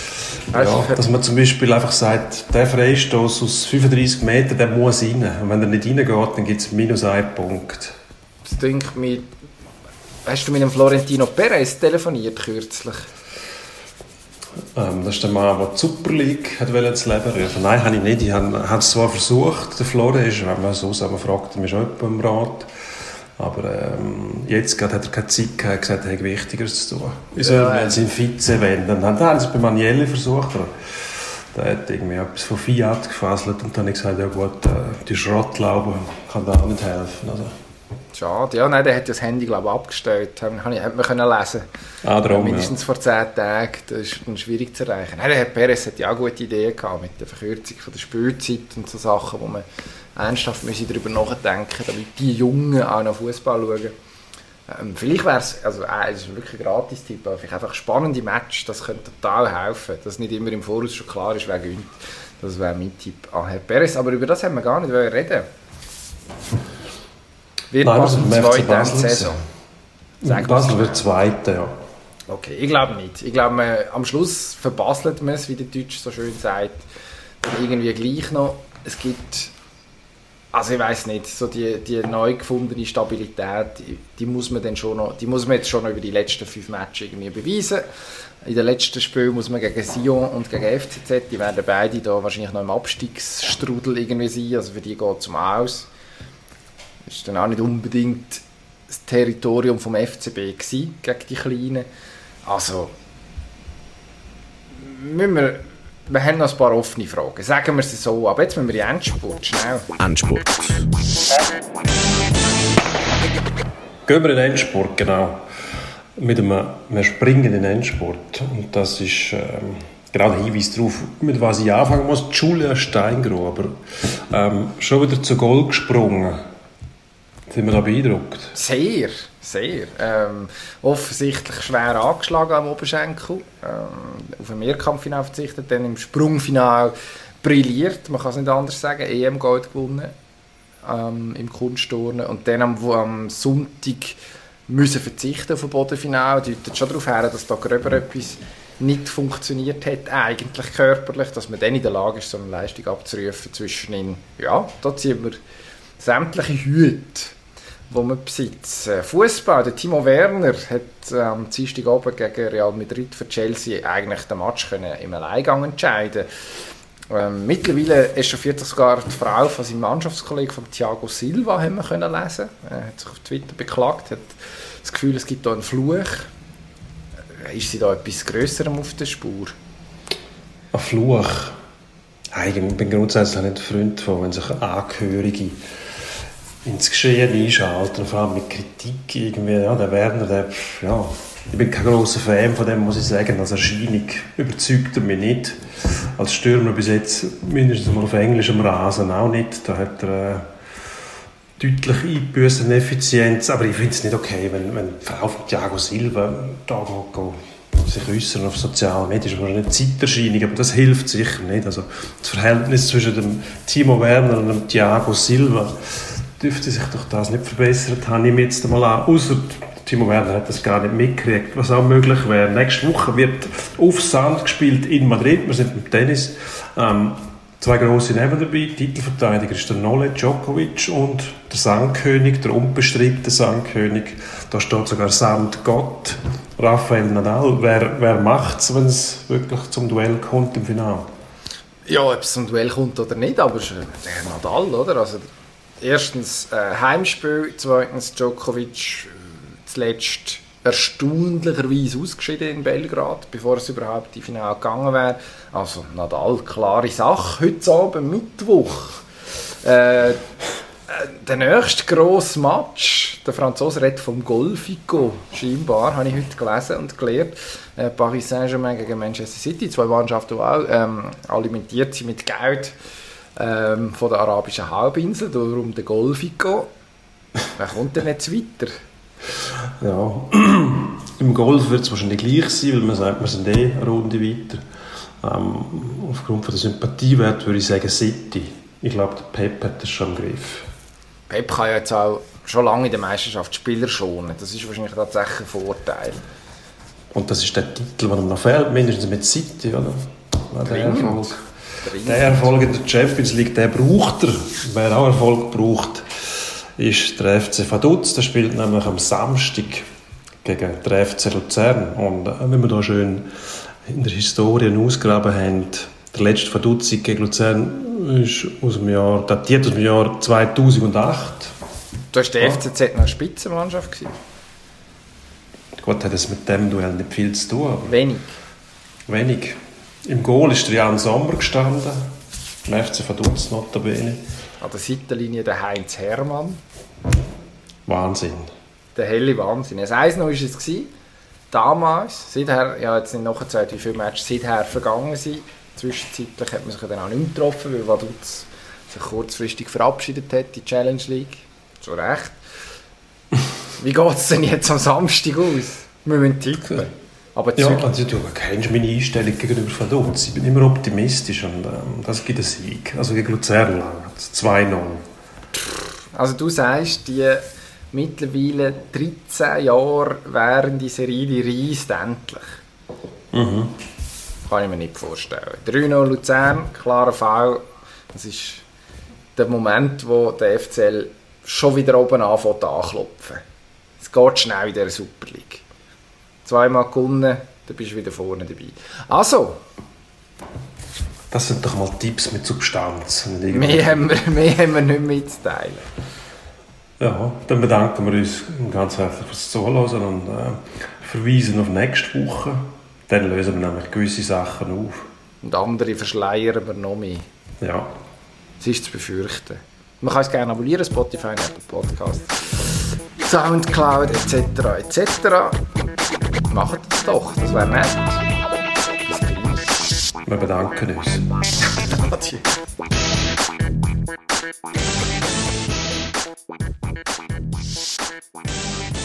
Also, ja, dass man zum Beispiel einfach sagt, der Freistoß aus 35 Metern, der muss rein. Und wenn er nicht reingeht, dann gibt es minus einen Punkt. das denkt mir, hast du mit dem Florentino Perez telefoniert kürzlich? Ähm, das ist der Mann, der die Super League hat ins Leben rufen. Nein, habe ich nicht. Ich habe habe es zwar versucht, der Flore ist, wenn man so aber fragt er mich schon jemand im Rat. Aber ähm, jetzt gerade hat er keine Zeit gehabt, hat gesagt, er hätte Wichtigeres zu tun. Soll Ja. ja. seinen Vize wenden. Dann haben sie es bei Manielli versucht, aber der hat irgendwie etwas von Fiat gefasselt und dann habe ich gesagt, ja gut, äh, die Schrottlaube kann da auch nicht helfen. Also, Schade. Ja, nein, der hat ja das Handy, glaube ich, abgestellt. Hat man können lesen ah, darum, ja. Mindestens vor 10 Tagen. Das ist schwierig zu erreichen. Nein, der Herr Perez hat ja auch gute Ideen gehabt mit der Verkürzung von der Spielzeit und so Sachen, wo man ernsthaft müssen darüber nachdenken damit die Jungen auch noch Fußball schauen. Ähm, vielleicht wäre es, also äh, ist wirklich ein Gratis-Tipp, aber vielleicht einfach spannende Match, das könnte total helfen, dass nicht immer im Voraus schon klar ist, wer gewinnt. Das wäre mein Tipp an Herr Perez. Aber über das haben wir gar nicht reden. Wird Nein, Basel wir sind beim FC zweite Basel Saison. Sag Basel wird Zweiter, ja. Okay, ich glaube nicht. Ich glaube, man, am Schluss verbasselt man es, wie der Deutsch so schön sagt. Irgendwie gleich noch. Es gibt, also ich weiß nicht, so die, die neu gefundene Stabilität, die, muss man dann schon noch, die muss man jetzt schon noch über die letzten fünf Matches irgendwie beweisen. In den letzten Spielen muss man gegen Sion und gegen FCZ, die werden beide da wahrscheinlich noch im Abstiegsstrudel irgendwie sein, also für die geht es um aus. Das ist dann auch nicht unbedingt das Territorium vom FCB gewesen, gegen die Kleinen. Also, müssen wir, wir haben noch ein paar offene Fragen. Sagen wir es so, aber jetzt müssen wir in den Endspurt, schnell. Endspurt. Gehen wir in den Endspurt, genau. Mit einem, wir springen in den Endspurt. Und das ist ähm, genau der Hinweis darauf, mit was ich anfangen muss. Julia Steingruber. Ähm, schon wieder zu Goal gesprungen. Sind wir da beeindruckt? Sehr, sehr. Ähm, offensichtlich schwer angeschlagen am Oberschenkel. Ähm, auf ein Mehrkampffinale verzichtet, dann im Sprungfinale brilliert, man kann es nicht anders sagen, EM-Gold gewonnen ähm, im Kunstturnen und dann am, am Sonntag müssen verzichten auf ein Bodenfinale, deutet schon darauf her, dass da gröber etwas nicht funktioniert hat, eigentlich körperlich, dass man dann in der Lage ist, so eine Leistung abzurufen zwischen ihnen. Ja, da ziehen wir sämtliche Hüte, die wir besitzen. Fußball, der Timo Werner hat ähm, am Dienstag oben gegen Real Madrid für Chelsea eigentlich den Match können im Alleingang entscheiden ähm, mittlerweile echauffiert sich sogar die Frau von seinem Mannschaftskollegen von Thiago Silva, haben wir können lesen. Er hat sich auf Twitter beklagt, hat das Gefühl, es gibt da einen Fluch. Äh, Ist sie da etwas Größerem auf der Spur? Ein Fluch. Eigentlich bin ich grundsätzlich nicht Freund von, wenn sich Angehörige ins Geschehen einschalten, vor allem mit Kritik irgendwie. Ja, der Werner, der, ja, ich bin kein großer Fan von dem, muss ich sagen. Als Erscheinung überzeugt er mich nicht. Als Stürmer bis jetzt, mindestens mal auf englischem Rasen, auch nicht. Da hat er äh, deutlich an Effizienz. Aber ich finde es nicht okay, wenn, wenn die Frau von Thiago Silva da geht, sich äußern auf sozialen Medien. Das ist eine Zeiterscheinung, aber das hilft sicher nicht. Also das Verhältnis zwischen dem Timo Werner und dem Thiago Silva dürfte sich durch das nicht verbessert haben. Ich nehme jetzt einmal an, außer Timo Werner hat das gar nicht mitgekriegt, was auch möglich wäre. Nächste Woche wird auf Sand gespielt in Madrid. Wir sind im Tennis. Ähm, zwei grosse Namen dabei. Titelverteidiger ist der Nole Djokovic und der Sandkönig, der unbestrittene Sandkönig. Da steht sogar Sandgott, Rafael Nadal. Wer, wer macht es, wenn es wirklich zum Duell kommt im Finale? Ja, ob es zum Duell kommt oder nicht, aber der Nadal, oder? Also, erstens äh, Heimspiel, zweitens Djokovic äh, zuletzt erstaunlicherweise ausgeschieden in Belgrad, bevor es überhaupt die Finale gegangen wäre. Also Nadal, klare Sache. Heute Abend, Mittwoch. Äh, äh, der nächste grosse Match, der Franzose redet vom Golfico, scheinbar, habe ich heute gelesen und gelernt. Äh, Paris Saint-Germain gegen Manchester City, zwei Mannschaften, die auch ähm, alimentiert sind mit Geld ähm, von der arabischen Halbinsel, darum der Golfico. Wer kommt denn jetzt weiter? Ja, im Golf wird es wahrscheinlich gleich sein, weil man sagt, wir sind eh eine Runde weiter. Ähm, aufgrund von der Sympathiewert würde ich sagen City. Ich glaube, der Pep hat das schon im Griff. Pep kann ja jetzt auch schon lange in der Meisterschaft Spieler schonen. Das ist wahrscheinlich tatsächlich ein Vorteil. Und das ist der Titel, der ihm noch fehlt, mindestens mit City, oder? Der Erfolg, der Erfolg in der Champions League, der braucht er. Wer auch Erfolg braucht, ist der FC Vaduz. Der spielt nämlich am Samstag gegen den FC Luzern. Und äh, wenn wir da schön in der Historie ausgraben haben, der letzte Vaduz gegen Luzern ist aus dem Jahr, datiert aus dem Jahr 2008. Du hast der FCZ noch eine Spitzenmannschaft gewesen? Gut, hat es mit dem Duell nicht viel zu tun. Wenig. Wenig. Im Goal ist Jan Sommer gestanden, im FC Vaduz notabene. An der Seitenlinie der Heinz Hermann. Wahnsinn. Der helle Wahnsinn. Das 1 noch war es. Gewesen. Damals, seither, habe jetzt nicht nachgezählt, wie viele Matches seither vergangen sind. Zwischenzeitlich hat man sich dann auch nicht mehr getroffen, weil Vaduz sich kurzfristig verabschiedet hat, die Challenge League. Zu Recht. Wie geht es denn jetzt am Samstag aus? Wir müssen tippen. Aber ja, also du kennst meine Einstellung gegenüber Vaduz. Ich bin immer optimistisch und ähm, das gibt einen Sieg. Also gegen Luzern 2-0. Also du sagst, die mittlerweile 13 Jahre währende Serie, die reist endlich. Mhm. Kann ich mir nicht vorstellen. 3-0 Luzern, klarer Fall. Das ist der Moment, wo der FCL schon wieder oben anfängt anklopfen. Es geht schnell in dieser Super League. Zweimal gewonnen, dann bist du wieder vorne dabei. Also. Das sind doch mal Tipps mit Substanz. Mehr haben, wir, mehr haben wir nicht mitzuteilen. Ja, dann bedanken wir uns ganz herzlich fürs Zuhören und äh, verweisen auf nächste Woche. Dann lösen wir nämlich gewisse Sachen auf. Und andere verschleiern wir noch mehr. Ja. Es ist zu befürchten. Man kann es gerne abonnieren, Spotify, Apple Podcast, Soundcloud etc. etc. Macht es doch, das wäre nett. Bis gleich. Wir bedanken uns. Adieu.